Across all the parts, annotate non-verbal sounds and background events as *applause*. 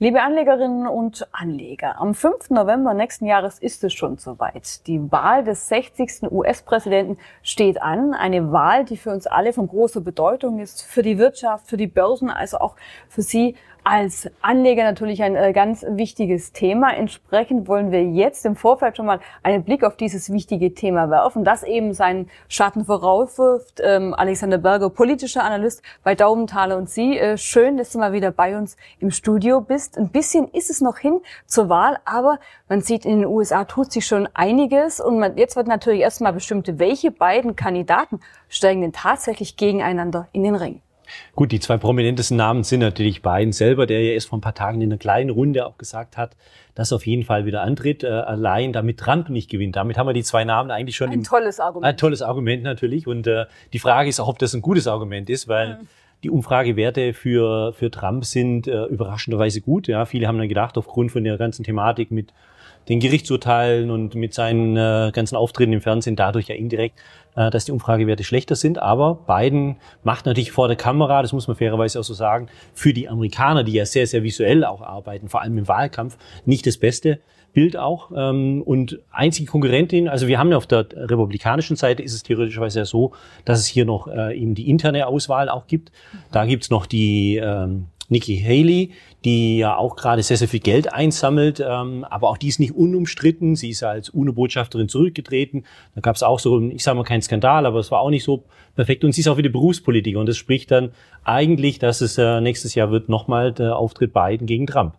Liebe Anlegerinnen und Anleger, am 5. November nächsten Jahres ist es schon soweit. Die Wahl des 60. US-Präsidenten steht an. Eine Wahl, die für uns alle von großer Bedeutung ist, für die Wirtschaft, für die Börsen, also auch für Sie als Anleger natürlich ein äh, ganz wichtiges Thema. Entsprechend wollen wir jetzt im Vorfeld schon mal einen Blick auf dieses wichtige Thema werfen, das eben seinen Schatten vorauswirft. Ähm, Alexander Berger, politischer Analyst bei Daumentaler und Sie. Äh, schön, dass du mal wieder bei uns im Studio bist. Ein bisschen ist es noch hin zur Wahl, aber man sieht, in den USA tut sich schon einiges und man, jetzt wird natürlich erstmal bestimmt, welche beiden Kandidaten steigen denn tatsächlich gegeneinander in den Ring. Gut, die zwei prominentesten Namen sind natürlich Biden selber, der ja erst vor ein paar Tagen in einer kleinen Runde auch gesagt hat, dass er auf jeden Fall wieder antritt, äh, allein damit Trump nicht gewinnt. Damit haben wir die zwei Namen eigentlich schon. Ein im, tolles Argument. Ein tolles Argument natürlich. Und äh, die Frage ist auch, ob das ein gutes Argument ist, weil mhm. die Umfragewerte für, für Trump sind äh, überraschenderweise gut. Ja, viele haben dann gedacht, aufgrund von der ganzen Thematik mit den Gerichtsurteilen und mit seinen äh, ganzen Auftritten im Fernsehen dadurch ja indirekt, äh, dass die Umfragewerte schlechter sind. Aber Biden macht natürlich vor der Kamera, das muss man fairerweise auch so sagen, für die Amerikaner, die ja sehr, sehr visuell auch arbeiten, vor allem im Wahlkampf, nicht das Beste. Bild auch. Ähm, und einzige Konkurrentin, also wir haben ja auf der republikanischen Seite ist es theoretischerweise ja so, dass es hier noch äh, eben die interne Auswahl auch gibt. Da gibt's noch die ähm, Nikki Haley, die ja auch gerade sehr, sehr viel Geld einsammelt, ähm, aber auch die ist nicht unumstritten. Sie ist als UNO-Botschafterin zurückgetreten. Da gab es auch so, ich sage mal keinen Skandal, aber es war auch nicht so perfekt. Und sie ist auch wieder Berufspolitiker. Und das spricht dann eigentlich, dass es äh, nächstes Jahr wird nochmal der Auftritt Biden gegen Trump.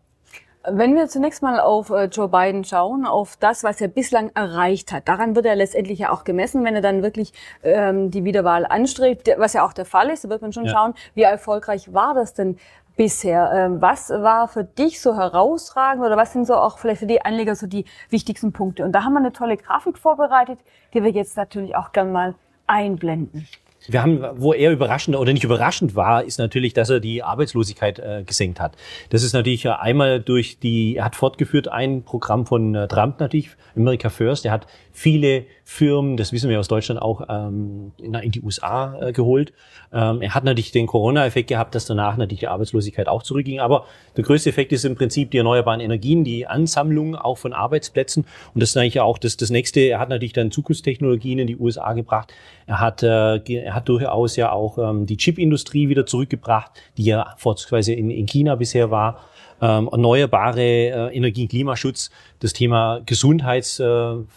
Wenn wir zunächst mal auf äh, Joe Biden schauen, auf das, was er bislang erreicht hat, daran wird er letztendlich ja auch gemessen, wenn er dann wirklich ähm, die Wiederwahl anstrebt, was ja auch der Fall ist, da wird man schon ja. schauen, wie erfolgreich war das denn bisher. Ähm, was war für dich so herausragend oder was sind so auch vielleicht für die Anleger so die wichtigsten Punkte? Und da haben wir eine tolle Grafik vorbereitet, die wir jetzt natürlich auch gerne mal einblenden. Wir haben, wo er überraschend oder nicht überraschend war, ist natürlich, dass er die Arbeitslosigkeit äh, gesenkt hat. Das ist natürlich einmal durch die, er hat fortgeführt ein Programm von äh, Trump natürlich, America First. Er hat viele Firmen, das wissen wir aus Deutschland auch, ähm, in, in die USA äh, geholt. Ähm, er hat natürlich den Corona-Effekt gehabt, dass danach natürlich die Arbeitslosigkeit auch zurückging. Aber der größte Effekt ist im Prinzip die erneuerbaren Energien, die Ansammlung auch von Arbeitsplätzen. Und das ist eigentlich auch das, das nächste. Er hat natürlich dann Zukunftstechnologien in die USA gebracht. Er hat, äh, er hat durchaus ja auch ähm, die Chipindustrie wieder zurückgebracht, die ja vorzugsweise in, in China bisher war ähm, erneuerbare äh, Energie, Klimaschutz, das Thema Gesundheitssektor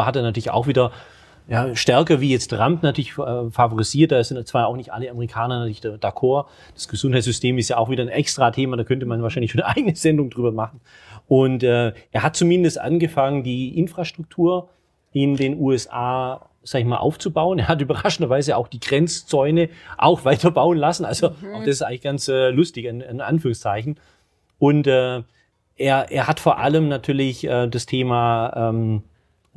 äh, hat er natürlich auch wieder ja, stärker wie jetzt Trump natürlich äh, favorisiert. Da sind zwar auch nicht alle Amerikaner natürlich d'accord. Das Gesundheitssystem ist ja auch wieder ein extra Thema, da könnte man wahrscheinlich schon *laughs* eine eigene Sendung drüber machen. Und äh, er hat zumindest angefangen, die Infrastruktur in den USA sag ich mal, aufzubauen. Er hat überraschenderweise auch die Grenzzäune auch *laughs* weiter bauen lassen. Also mhm. auch das ist eigentlich ganz äh, lustig, in, in Anführungszeichen. Und äh, er, er hat vor allem natürlich äh, das Thema ähm,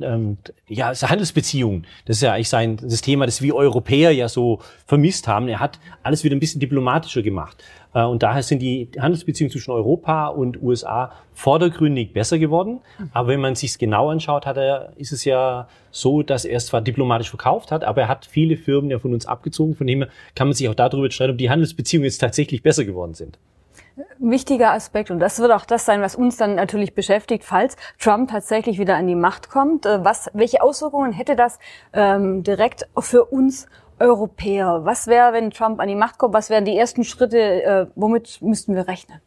ähm, ja, Handelsbeziehungen. Das ist ja eigentlich sein das Thema, das wir Europäer ja so vermisst haben. Er hat alles wieder ein bisschen diplomatischer gemacht. Äh, und daher sind die Handelsbeziehungen zwischen Europa und USA vordergründig besser geworden. Aber wenn man sich genau anschaut, hat er, ist es ja so, dass er es zwar diplomatisch verkauft hat, aber er hat viele Firmen ja von uns abgezogen. Von dem kann man sich auch darüber streiten, ob die Handelsbeziehungen jetzt tatsächlich besser geworden sind wichtiger Aspekt und das wird auch das sein, was uns dann natürlich beschäftigt, falls Trump tatsächlich wieder an die Macht kommt. Äh, was, welche Auswirkungen hätte das ähm, direkt für uns Europäer? Was wäre, wenn Trump an die Macht kommt? Was wären die ersten Schritte? Äh, womit müssten wir rechnen?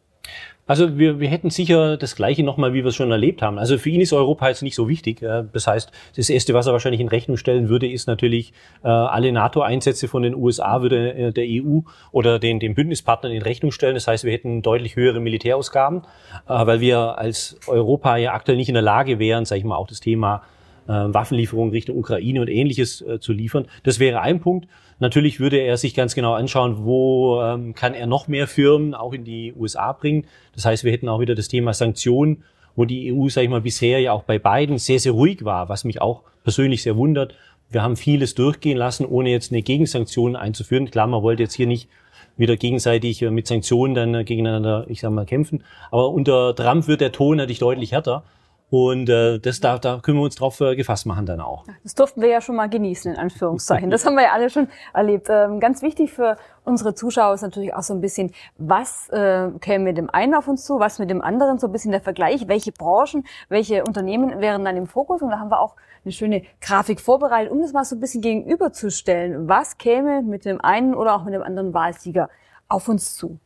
Also wir, wir hätten sicher das Gleiche nochmal, wie wir es schon erlebt haben. Also für ihn ist Europa jetzt nicht so wichtig. Das heißt, das Erste, was er wahrscheinlich in Rechnung stellen würde, ist natürlich, äh, alle NATO-Einsätze von den USA würde äh, der EU oder den, den Bündnispartnern in Rechnung stellen. Das heißt, wir hätten deutlich höhere Militärausgaben, äh, weil wir als Europa ja aktuell nicht in der Lage wären, sage ich mal, auch das Thema Waffenlieferungen Richtung Ukraine und ähnliches äh, zu liefern. Das wäre ein Punkt. Natürlich würde er sich ganz genau anschauen, wo ähm, kann er noch mehr Firmen auch in die USA bringen. Das heißt, wir hätten auch wieder das Thema Sanktionen, wo die EU, sage ich mal, bisher ja auch bei beiden sehr, sehr ruhig war, was mich auch persönlich sehr wundert. Wir haben vieles durchgehen lassen, ohne jetzt eine Gegensanktion einzuführen. Klar, man wollte jetzt hier nicht wieder gegenseitig äh, mit Sanktionen dann äh, gegeneinander, ich sag mal, kämpfen. Aber unter Trump wird der Ton natürlich deutlich härter. Und äh, das da, da können wir uns drauf äh, gefasst machen dann auch. Das durften wir ja schon mal genießen, in Anführungszeichen. Das haben wir ja alle schon erlebt. Ähm, ganz wichtig für unsere Zuschauer ist natürlich auch so ein bisschen, was äh, käme mit dem einen auf uns zu, was mit dem anderen, so ein bisschen der Vergleich, welche Branchen, welche Unternehmen wären dann im Fokus. Und da haben wir auch eine schöne Grafik vorbereitet, um das mal so ein bisschen gegenüberzustellen. Was käme mit dem einen oder auch mit dem anderen Wahlsieger auf uns zu?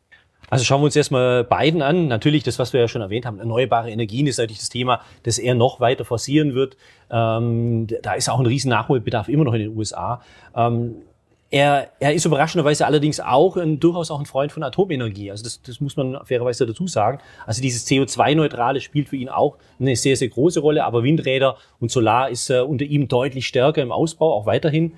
Also schauen wir uns erstmal beiden an. Natürlich, das, was wir ja schon erwähnt haben, erneuerbare Energien ist natürlich das Thema, das er noch weiter forcieren wird. Ähm, da ist auch ein riesen Nachholbedarf immer noch in den USA. Ähm, er, er ist überraschenderweise allerdings auch ein, durchaus auch ein Freund von Atomenergie. Also das, das muss man fairerweise dazu sagen. Also dieses CO2-Neutrale spielt für ihn auch eine sehr, sehr große Rolle. Aber Windräder und Solar ist äh, unter ihm deutlich stärker im Ausbau, auch weiterhin.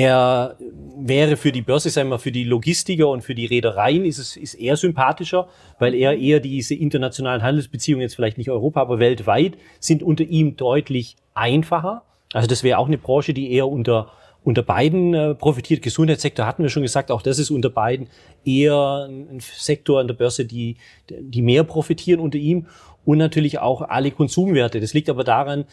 Er wäre für die Börse, sagen wir, für die Logistiker und für die Reedereien ist es ist eher sympathischer, weil er eher diese internationalen Handelsbeziehungen jetzt vielleicht nicht Europa, aber weltweit sind unter ihm deutlich einfacher. Also das wäre auch eine Branche, die eher unter unter beiden äh, profitiert. Gesundheitssektor hatten wir schon gesagt, auch das ist unter beiden eher ein Sektor an der Börse, die die mehr profitieren unter ihm und natürlich auch alle Konsumwerte. Das liegt aber daran,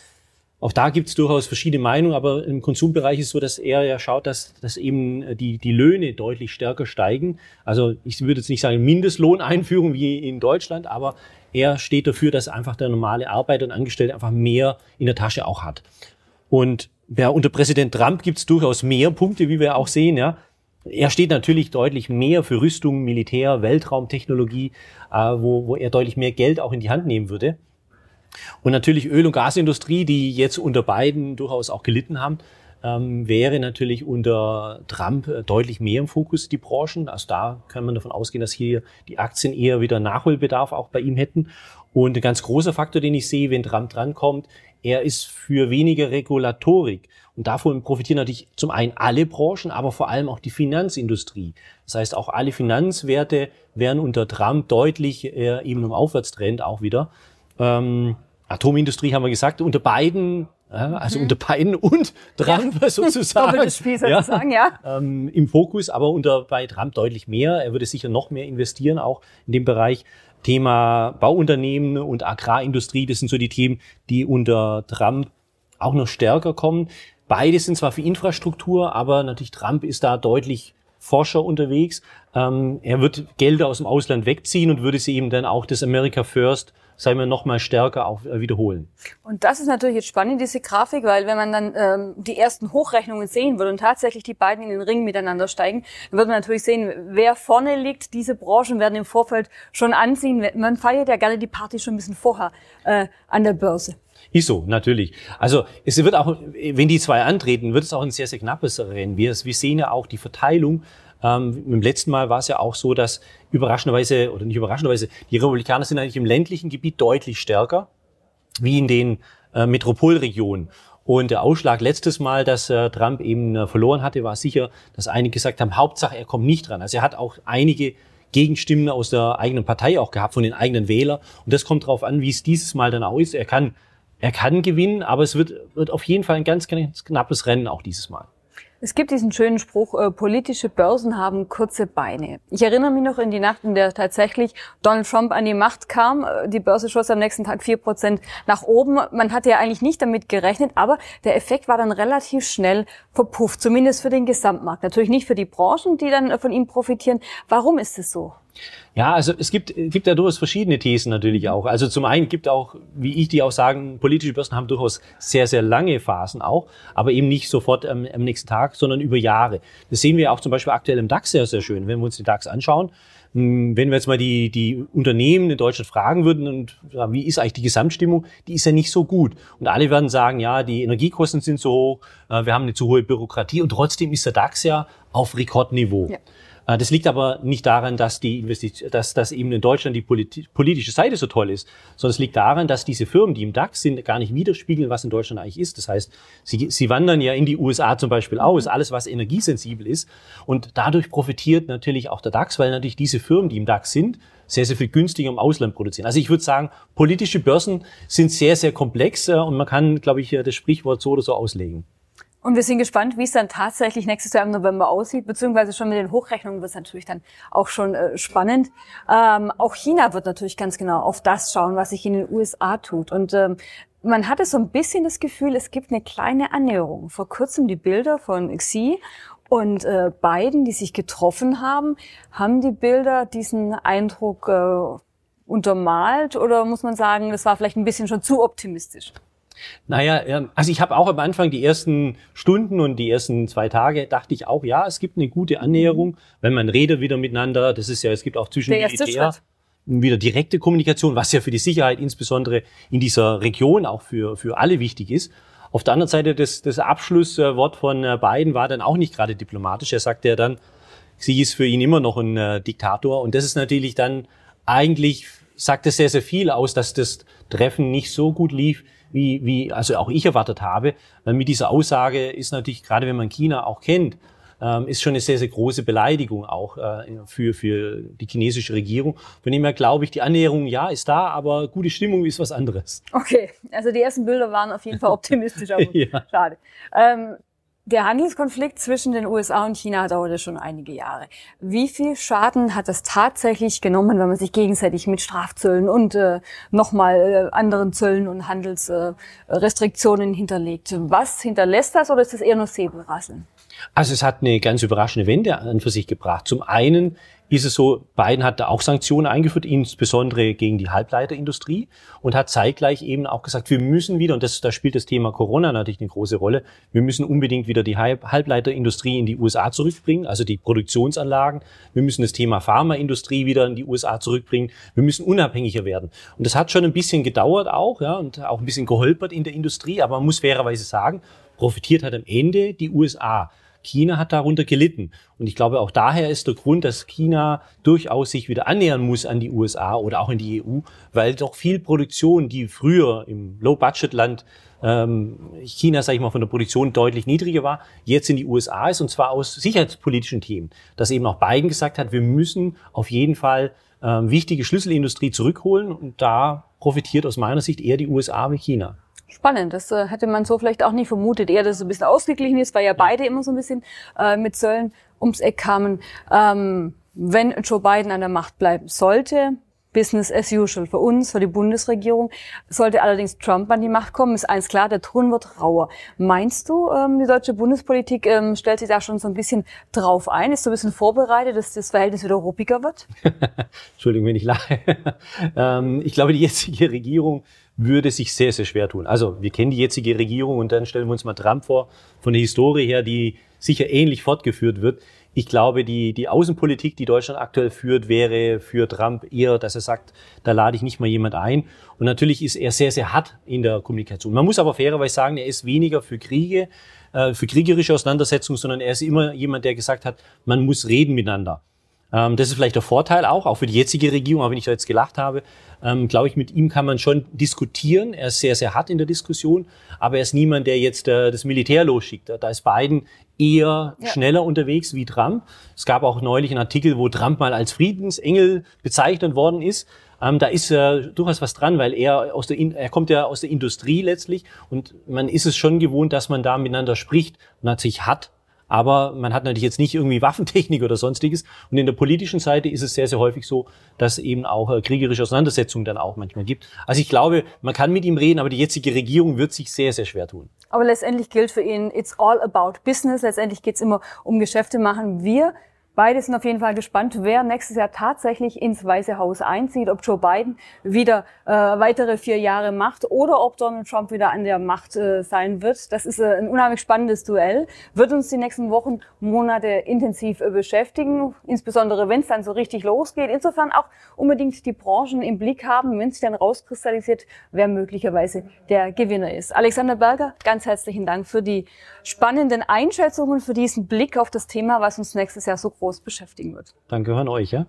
auch da gibt es durchaus verschiedene Meinungen, aber im Konsumbereich ist so, dass er ja schaut, dass, dass eben äh, die, die Löhne deutlich stärker steigen. Also ich würde jetzt nicht sagen Mindestlohneinführung wie in Deutschland, aber er steht dafür, dass einfach der normale Arbeiter und Angestellte einfach mehr in der Tasche auch hat. Und ja, unter Präsident Trump gibt es durchaus mehr Punkte, wie wir auch sehen. Ja. Er steht natürlich deutlich mehr für Rüstung, Militär, Weltraumtechnologie, äh, wo, wo er deutlich mehr Geld auch in die Hand nehmen würde. Und natürlich Öl- und Gasindustrie, die jetzt unter beiden durchaus auch gelitten haben, ähm, wäre natürlich unter Trump äh, deutlich mehr im Fokus, die Branchen. Also da kann man davon ausgehen, dass hier die Aktien eher wieder Nachholbedarf auch bei ihm hätten. Und ein ganz großer Faktor, den ich sehe, wenn Trump drankommt, er ist für weniger Regulatorik. Und davon profitieren natürlich zum einen alle Branchen, aber vor allem auch die Finanzindustrie. Das heißt, auch alle Finanzwerte werden unter Trump deutlich äh, eben im Aufwärtstrend auch wieder. Ähm, Atomindustrie haben wir gesagt, unter beiden, also mhm. unter beiden und Trump ja. *laughs* sozusagen. *laughs* Doppeltes Spiel sozusagen, ja. ja. Ähm, Im Fokus, aber unter bei Trump deutlich mehr. Er würde sicher noch mehr investieren, auch in dem Bereich. Thema Bauunternehmen und Agrarindustrie, das sind so die Themen, die unter Trump auch noch stärker kommen. Beide sind zwar für Infrastruktur, aber natürlich Trump ist da deutlich Forscher unterwegs. Ähm, er wird Gelder aus dem Ausland wegziehen und würde sie eben dann auch das America First sagen wir, noch mal stärker auch äh, wiederholen. Und das ist natürlich jetzt spannend, diese Grafik, weil wenn man dann ähm, die ersten Hochrechnungen sehen würde und tatsächlich die beiden in den Ring miteinander steigen, dann wird man natürlich sehen, wer vorne liegt. Diese Branchen werden im Vorfeld schon anziehen. Man feiert ja gerne die Party schon ein bisschen vorher äh, an der Börse. Ist so, natürlich. Also es wird auch, wenn die zwei antreten, wird es auch ein sehr, sehr knappes Rennen. Wir, wir sehen ja auch die Verteilung ähm, Im letzten Mal war es ja auch so, dass überraschenderweise, oder nicht überraschenderweise, die Republikaner sind eigentlich im ländlichen Gebiet deutlich stärker, wie in den äh, Metropolregionen. Und der Ausschlag letztes Mal, dass äh, Trump eben äh, verloren hatte, war sicher, dass einige gesagt haben, Hauptsache er kommt nicht dran. Also er hat auch einige Gegenstimmen aus der eigenen Partei auch gehabt, von den eigenen Wählern. Und das kommt darauf an, wie es dieses Mal dann auch ist. Er kann, er kann gewinnen, aber es wird, wird auf jeden Fall ein ganz, ganz knappes Rennen auch dieses Mal. Es gibt diesen schönen Spruch, äh, politische Börsen haben kurze Beine. Ich erinnere mich noch in die Nacht, in der tatsächlich Donald Trump an die Macht kam. Äh, die Börse schoss am nächsten Tag vier Prozent nach oben. Man hatte ja eigentlich nicht damit gerechnet, aber der Effekt war dann relativ schnell verpufft, zumindest für den Gesamtmarkt. Natürlich nicht für die Branchen, die dann von ihm profitieren. Warum ist es so? Ja, also es gibt, gibt ja durchaus verschiedene Thesen natürlich auch. Also zum einen gibt auch, wie ich die auch sagen, politische Börsen haben durchaus sehr, sehr lange Phasen auch, aber eben nicht sofort am, am nächsten Tag, sondern über Jahre. Das sehen wir auch zum Beispiel aktuell im DAX sehr, sehr schön. Wenn wir uns den DAX anschauen, hm, wenn wir jetzt mal die, die Unternehmen in Deutschland fragen würden, und wie ist eigentlich die Gesamtstimmung, die ist ja nicht so gut. Und alle werden sagen, ja, die Energiekosten sind so hoch, äh, wir haben eine zu hohe Bürokratie und trotzdem ist der DAX ja auf Rekordniveau. Ja. Äh, das liegt aber nicht daran, dass die Investition, dass, dass eben in Deutschland die politische Seite so toll ist, sondern es liegt daran, dass diese Firmen, die im DAX sind, gar nicht widerspiegeln, was in Deutschland eigentlich ist. Das heißt, sie, sie wandern ja in die USA zum Beispiel aus, mhm. alles was energiesensibel ist. Und dadurch profitiert natürlich auch der DAX, weil natürlich diese Firmen, die im DAX sind, sehr, sehr viel günstiger im Ausland produzieren. Also ich würde sagen, politische Börsen sind sehr, sehr komplex äh, und man kann, glaube ich, das Sprichwort so oder so auslegen. Und wir sind gespannt, wie es dann tatsächlich nächstes Jahr im November aussieht, beziehungsweise schon mit den Hochrechnungen wird es natürlich dann auch schon äh, spannend. Ähm, auch China wird natürlich ganz genau auf das schauen, was sich in den USA tut. Und ähm, man hatte so ein bisschen das Gefühl, es gibt eine kleine Annäherung. Vor kurzem die Bilder von Xi und äh, beiden, die sich getroffen haben, haben die Bilder diesen Eindruck äh, untermalt oder muss man sagen, das war vielleicht ein bisschen schon zu optimistisch? Naja, also ich habe auch am Anfang die ersten Stunden und die ersten zwei Tage dachte ich auch, ja, es gibt eine gute Annäherung, wenn man redet wieder miteinander. Das ist ja, es gibt auch zwischen Der Militär wieder direkte Kommunikation, was ja für die Sicherheit insbesondere in dieser Region auch für, für alle wichtig ist. Auf der anderen Seite, das, das Abschlusswort von äh, Biden war dann auch nicht gerade diplomatisch. Er sagte ja dann, sie ist für ihn immer noch ein äh, Diktator. Und das ist natürlich dann eigentlich, sagt es sehr, sehr viel aus, dass das Treffen nicht so gut lief, wie, wie also auch ich erwartet habe. Weil mit dieser Aussage ist natürlich, gerade wenn man China auch kennt, ähm, ist schon eine sehr, sehr große Beleidigung auch äh, für, für die chinesische Regierung. Von dem her glaube ich, die Annäherung, ja, ist da, aber gute Stimmung ist was anderes. Okay, also die ersten Bilder waren auf jeden Fall *laughs* optimistisch, aber ja. schade. Ähm, der Handelskonflikt zwischen den USA und China dauerte schon einige Jahre. Wie viel Schaden hat das tatsächlich genommen, wenn man sich gegenseitig mit Strafzöllen und äh, nochmal äh, anderen Zöllen und Handelsrestriktionen äh, hinterlegt? Was hinterlässt das oder ist das eher nur Säbelrasseln? Also es hat eine ganz überraschende Wende an für sich gebracht. Zum einen ist es so, Biden hat da auch Sanktionen eingeführt, insbesondere gegen die Halbleiterindustrie und hat zeitgleich eben auch gesagt, wir müssen wieder, und das, da spielt das Thema Corona natürlich eine große Rolle, wir müssen unbedingt wieder die Halbleiterindustrie in die USA zurückbringen, also die Produktionsanlagen. Wir müssen das Thema Pharmaindustrie wieder in die USA zurückbringen. Wir müssen unabhängiger werden. Und das hat schon ein bisschen gedauert auch, ja, und auch ein bisschen geholpert in der Industrie, aber man muss fairerweise sagen, profitiert hat am Ende die USA. China hat darunter gelitten. Und ich glaube, auch daher ist der Grund, dass China durchaus sich wieder annähern muss an die USA oder auch in die EU, weil doch viel Produktion, die früher im Low-Budget-Land ähm, China, sage ich mal, von der Produktion deutlich niedriger war, jetzt in die USA ist und zwar aus sicherheitspolitischen Themen. Dass eben auch Biden gesagt hat, wir müssen auf jeden Fall ähm, wichtige Schlüsselindustrie zurückholen und da profitiert aus meiner Sicht eher die USA wie China. Spannend, das äh, hätte man so vielleicht auch nie vermutet. Eher, dass es ein bisschen ausgeglichen ist, weil ja beide immer so ein bisschen äh, mit Zöllen ums Eck kamen. Ähm, wenn Joe Biden an der Macht bleiben sollte, Business as usual für uns, für die Bundesregierung. Sollte allerdings Trump an die Macht kommen, ist eins klar, der Ton wird rauer. Meinst du, ähm, die deutsche Bundespolitik ähm, stellt sich da schon so ein bisschen drauf ein, ist so ein bisschen vorbereitet, dass das Verhältnis wieder ruppiger wird? *laughs* Entschuldigung, wenn ich lache. *laughs* ähm, ich glaube, die jetzige Regierung würde sich sehr, sehr schwer tun. Also wir kennen die jetzige Regierung und dann stellen wir uns mal Trump vor, von der Historie her, die sicher ähnlich fortgeführt wird. Ich glaube, die, die Außenpolitik, die Deutschland aktuell führt, wäre für Trump eher, dass er sagt, da lade ich nicht mal jemand ein. Und natürlich ist er sehr, sehr hart in der Kommunikation. Man muss aber fairerweise sagen, er ist weniger für Kriege, äh, für kriegerische Auseinandersetzungen, sondern er ist immer jemand, der gesagt hat, man muss reden miteinander. Ähm, das ist vielleicht der Vorteil auch, auch für die jetzige Regierung, auch wenn ich da jetzt gelacht habe. Ähm, glaube ich, mit ihm kann man schon diskutieren. Er ist sehr, sehr hart in der Diskussion, aber er ist niemand, der jetzt äh, das Militär losschickt. Da ist Biden eher ja. schneller unterwegs wie Trump. Es gab auch neulich einen Artikel, wo Trump mal als Friedensengel bezeichnet worden ist. Ähm, da ist äh, durchaus was dran, weil er aus der, er kommt ja aus der Industrie letztlich und man ist es schon gewohnt, dass man da miteinander spricht und hat sich hat aber man hat natürlich jetzt nicht irgendwie Waffentechnik oder sonstiges. Und in der politischen Seite ist es sehr, sehr häufig so, dass eben auch äh, kriegerische Auseinandersetzungen dann auch manchmal gibt. Also ich glaube, man kann mit ihm reden, aber die jetzige Regierung wird sich sehr, sehr schwer tun. Aber letztendlich gilt für ihn, it's all about business. Letztendlich geht es immer um Geschäfte machen. Wir Beide sind auf jeden Fall gespannt, wer nächstes Jahr tatsächlich ins Weiße Haus einzieht, ob Joe Biden wieder äh, weitere vier Jahre macht oder ob Donald Trump wieder an der Macht äh, sein wird. Das ist äh, ein unheimlich spannendes Duell, wird uns die nächsten Wochen, Monate intensiv äh, beschäftigen, insbesondere wenn es dann so richtig losgeht. Insofern auch unbedingt die Branchen im Blick haben, wenn es dann rauskristallisiert, wer möglicherweise der Gewinner ist. Alexander Berger, ganz herzlichen Dank für die spannenden Einschätzungen, für diesen Blick auf das Thema, was uns nächstes Jahr so groß groß beschäftigen wird. Danke an euch, ja.